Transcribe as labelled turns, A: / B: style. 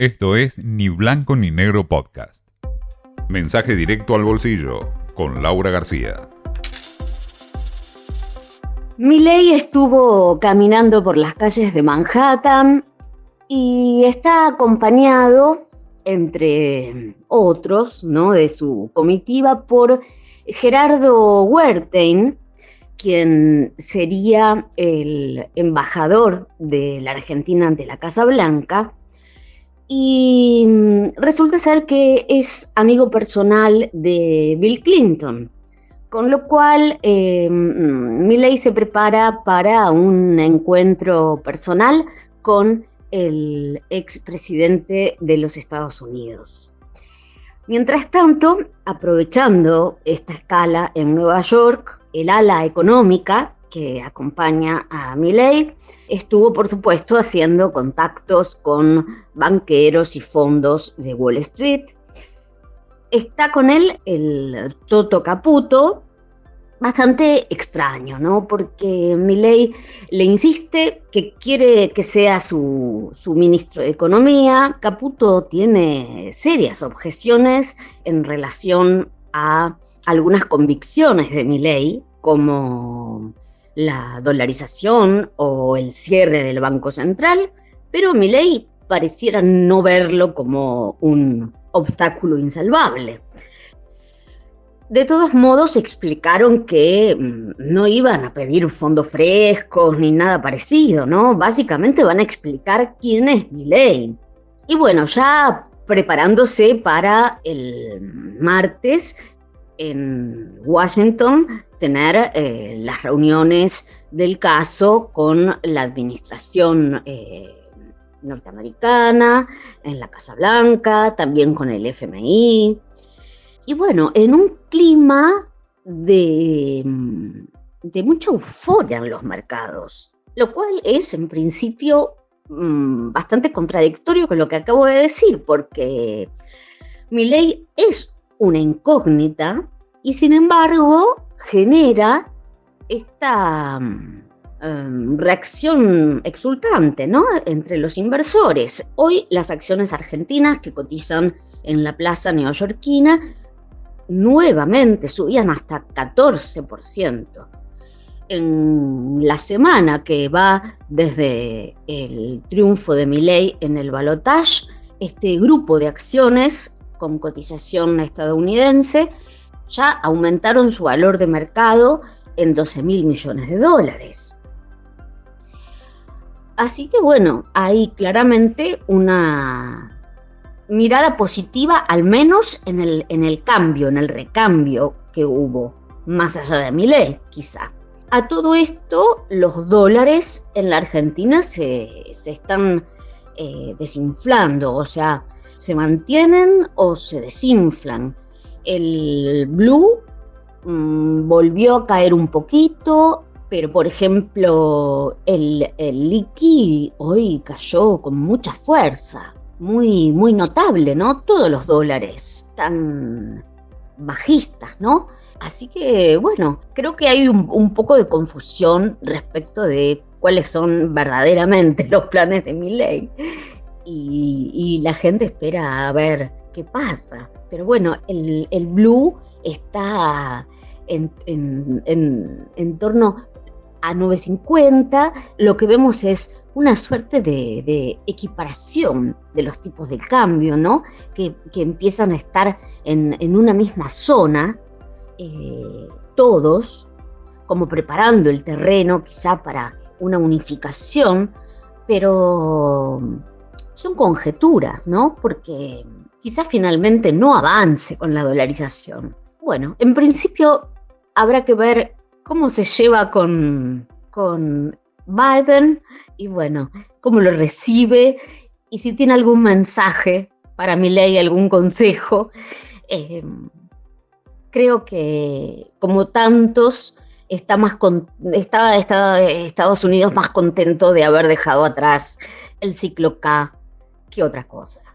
A: Esto es Ni Blanco ni Negro Podcast. Mensaje directo al bolsillo con Laura García.
B: Miley estuvo caminando por las calles de Manhattan y está acompañado, entre otros, ¿no? de su comitiva, por Gerardo Wertheim, quien sería el embajador de la Argentina ante la Casa Blanca, y mm, resulta ser que es amigo personal de Bill Clinton, con lo cual eh, mm, Milley se prepara para un encuentro personal con el expresidente de los Estados Unidos. Mientras tanto, aprovechando esta escala en Nueva York, el ala económica que acompaña a Milley, estuvo por supuesto haciendo contactos con banqueros y fondos de Wall Street. Está con él el Toto Caputo, bastante extraño, ¿no? Porque Milley le insiste que quiere que sea su, su, ministro de Economía. Caputo tiene serias objeciones en relación a algunas convicciones de Milley, como la dolarización o el cierre del Banco Central, pero Milei pareciera no verlo como un obstáculo insalvable. De todos modos, explicaron que mm, no iban a pedir fondos frescos ni nada parecido, ¿no? Básicamente van a explicar quién es Milei. Y bueno, ya preparándose para el martes en Washington, tener eh, las reuniones del caso con la administración eh, norteamericana, en la Casa Blanca, también con el FMI. Y bueno, en un clima de, de mucha euforia en los mercados, lo cual es en principio mm, bastante contradictorio con lo que acabo de decir, porque mi ley es una incógnita y sin embargo genera esta em, reacción exultante ¿no? entre los inversores. Hoy las acciones argentinas que cotizan en la plaza neoyorquina nuevamente subían hasta 14%. En la semana que va desde el triunfo de Milley en el balotage, este grupo de acciones con cotización estadounidense ya aumentaron su valor de mercado en 12 mil millones de dólares. Así que bueno, hay claramente una mirada positiva, al menos en el, en el cambio, en el recambio que hubo, más allá de mi ley, quizá. A todo esto, los dólares en la Argentina se, están eh, desinflando, o sea, se mantienen o se desinflan. El blue mm, volvió a caer un poquito, pero por ejemplo el, el hoy cayó con mucha fuerza, muy, muy notable, ¿no? Todos los dólares están bajistas, ¿no? Así que bueno, creo que hay un, poco de confusión respecto de cuáles son verdaderamente los planes de mi ley y, la gente espera a ver qué pasa. Pero bueno, el, blue está en, en, torno a 950. Lo que vemos es una suerte de, equiparación de los tipos de cambio, ¿no? Que, empiezan a estar en, una misma zona, eh, todos, como preparando el terreno quizá para una unificación, pero son conjeturas, ¿no? Porque quizás finalmente no avance con la dolarización. Bueno, en principio habrá que ver cómo se lleva con, con Biden y bueno, cómo lo recibe y si tiene algún mensaje para mi ley, algún consejo. Eh, creo que como tantos está más está, está Estados Unidos más contento de haber dejado atrás el ciclo K que otra cosa.